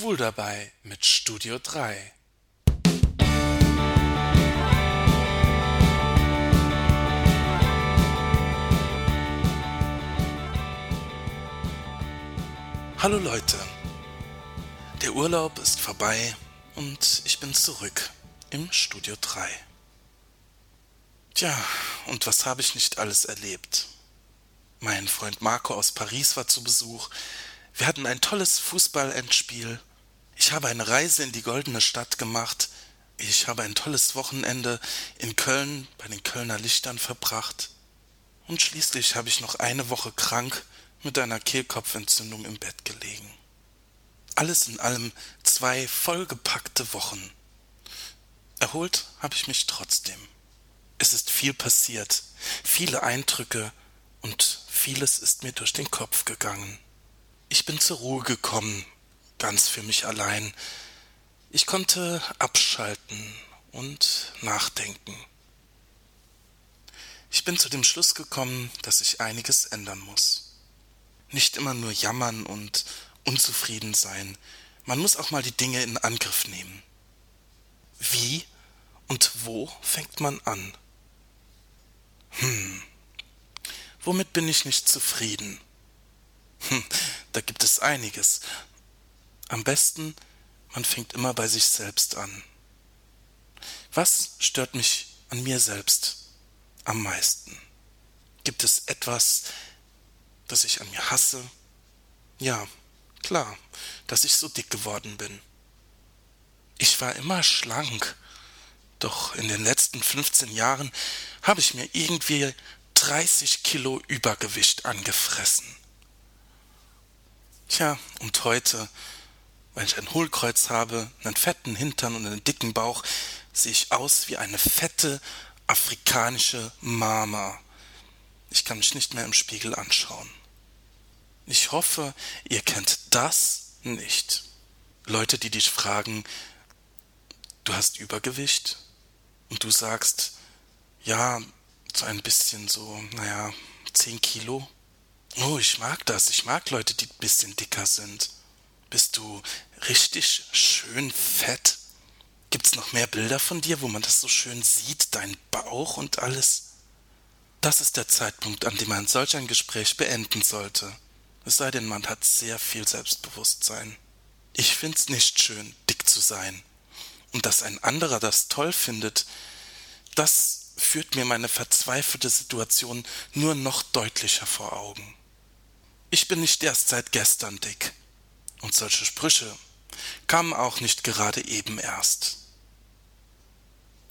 Schwul dabei mit Studio 3. Hallo Leute, der Urlaub ist vorbei und ich bin zurück im Studio 3. Tja, und was habe ich nicht alles erlebt? Mein Freund Marco aus Paris war zu Besuch. Wir hatten ein tolles Fußballendspiel. Ich habe eine Reise in die goldene Stadt gemacht. Ich habe ein tolles Wochenende in Köln bei den Kölner Lichtern verbracht. Und schließlich habe ich noch eine Woche krank mit einer Kehlkopfentzündung im Bett gelegen. Alles in allem zwei vollgepackte Wochen. Erholt habe ich mich trotzdem. Es ist viel passiert, viele Eindrücke und vieles ist mir durch den Kopf gegangen. Ich bin zur Ruhe gekommen, ganz für mich allein. Ich konnte abschalten und nachdenken. Ich bin zu dem Schluss gekommen, dass ich einiges ändern muss. Nicht immer nur jammern und unzufrieden sein. Man muss auch mal die Dinge in Angriff nehmen. Wie und wo fängt man an? Hm. Womit bin ich nicht zufrieden? Hm, da gibt es einiges. Am besten, man fängt immer bei sich selbst an. Was stört mich an mir selbst am meisten? Gibt es etwas, das ich an mir hasse? Ja, klar, dass ich so dick geworden bin. Ich war immer schlank, doch in den letzten 15 Jahren habe ich mir irgendwie 30 Kilo Übergewicht angefressen. Tja, und heute, weil ich ein Hohlkreuz habe, einen fetten Hintern und einen dicken Bauch, sehe ich aus wie eine fette afrikanische Mama. Ich kann mich nicht mehr im Spiegel anschauen. Ich hoffe, ihr kennt das nicht. Leute, die dich fragen, du hast Übergewicht und du sagst, ja, so ein bisschen so, naja, zehn Kilo. Oh, ich mag das. Ich mag Leute, die ein bisschen dicker sind. Bist du richtig schön fett? Gibt's noch mehr Bilder von dir, wo man das so schön sieht, dein Bauch und alles? Das ist der Zeitpunkt, an dem man solch ein Gespräch beenden sollte. Es sei denn, man hat sehr viel Selbstbewusstsein. Ich find's nicht schön, dick zu sein. Und dass ein anderer das toll findet, das führt mir meine verzweifelte Situation nur noch deutlicher vor Augen. Ich bin nicht erst seit gestern dick. Und solche Sprüche kamen auch nicht gerade eben erst.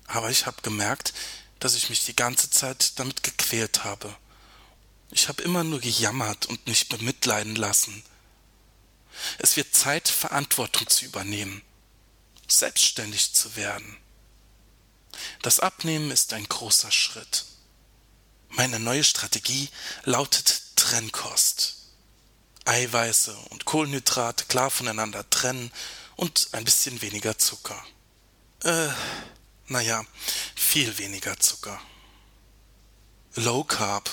Aber ich habe gemerkt, dass ich mich die ganze Zeit damit gequält habe. Ich habe immer nur gejammert und mich bemitleiden lassen. Es wird Zeit, Verantwortung zu übernehmen, selbstständig zu werden. Das Abnehmen ist ein großer Schritt. Meine neue Strategie lautet Trennkost. Eiweiße und Kohlenhydrate klar voneinander trennen und ein bisschen weniger Zucker. Äh, naja, viel weniger Zucker. Low Carb,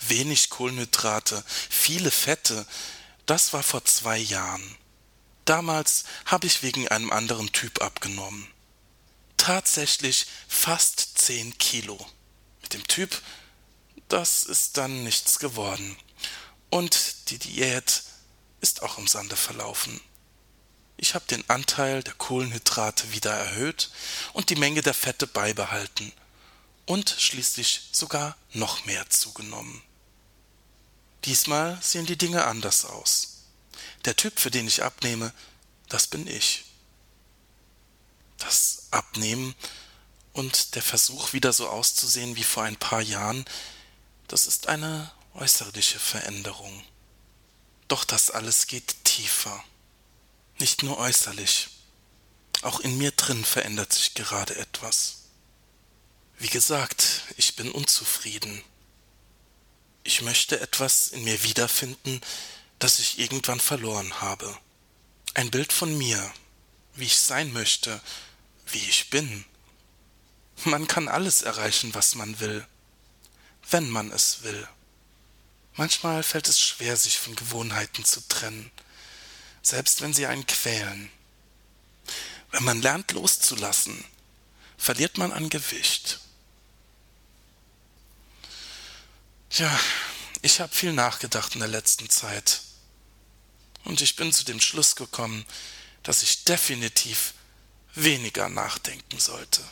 wenig Kohlenhydrate, viele Fette, das war vor zwei Jahren. Damals habe ich wegen einem anderen Typ abgenommen. Tatsächlich fast zehn Kilo. Mit dem Typ, das ist dann nichts geworden und die Diät ist auch im Sande verlaufen. Ich habe den Anteil der Kohlenhydrate wieder erhöht und die Menge der Fette beibehalten und schließlich sogar noch mehr zugenommen. Diesmal sehen die Dinge anders aus. Der Typ, für den ich abnehme, das bin ich. Das Abnehmen und der Versuch, wieder so auszusehen wie vor ein paar Jahren, das ist eine äußerliche Veränderung. Doch das alles geht tiefer. Nicht nur äußerlich. Auch in mir drin verändert sich gerade etwas. Wie gesagt, ich bin unzufrieden. Ich möchte etwas in mir wiederfinden, das ich irgendwann verloren habe. Ein Bild von mir, wie ich sein möchte, wie ich bin. Man kann alles erreichen, was man will, wenn man es will. Manchmal fällt es schwer, sich von Gewohnheiten zu trennen. selbst wenn sie einen quälen. Wenn man lernt loszulassen, verliert man an Gewicht. Ja, ich habe viel nachgedacht in der letzten Zeit. Und ich bin zu dem Schluss gekommen, dass ich definitiv weniger nachdenken sollte.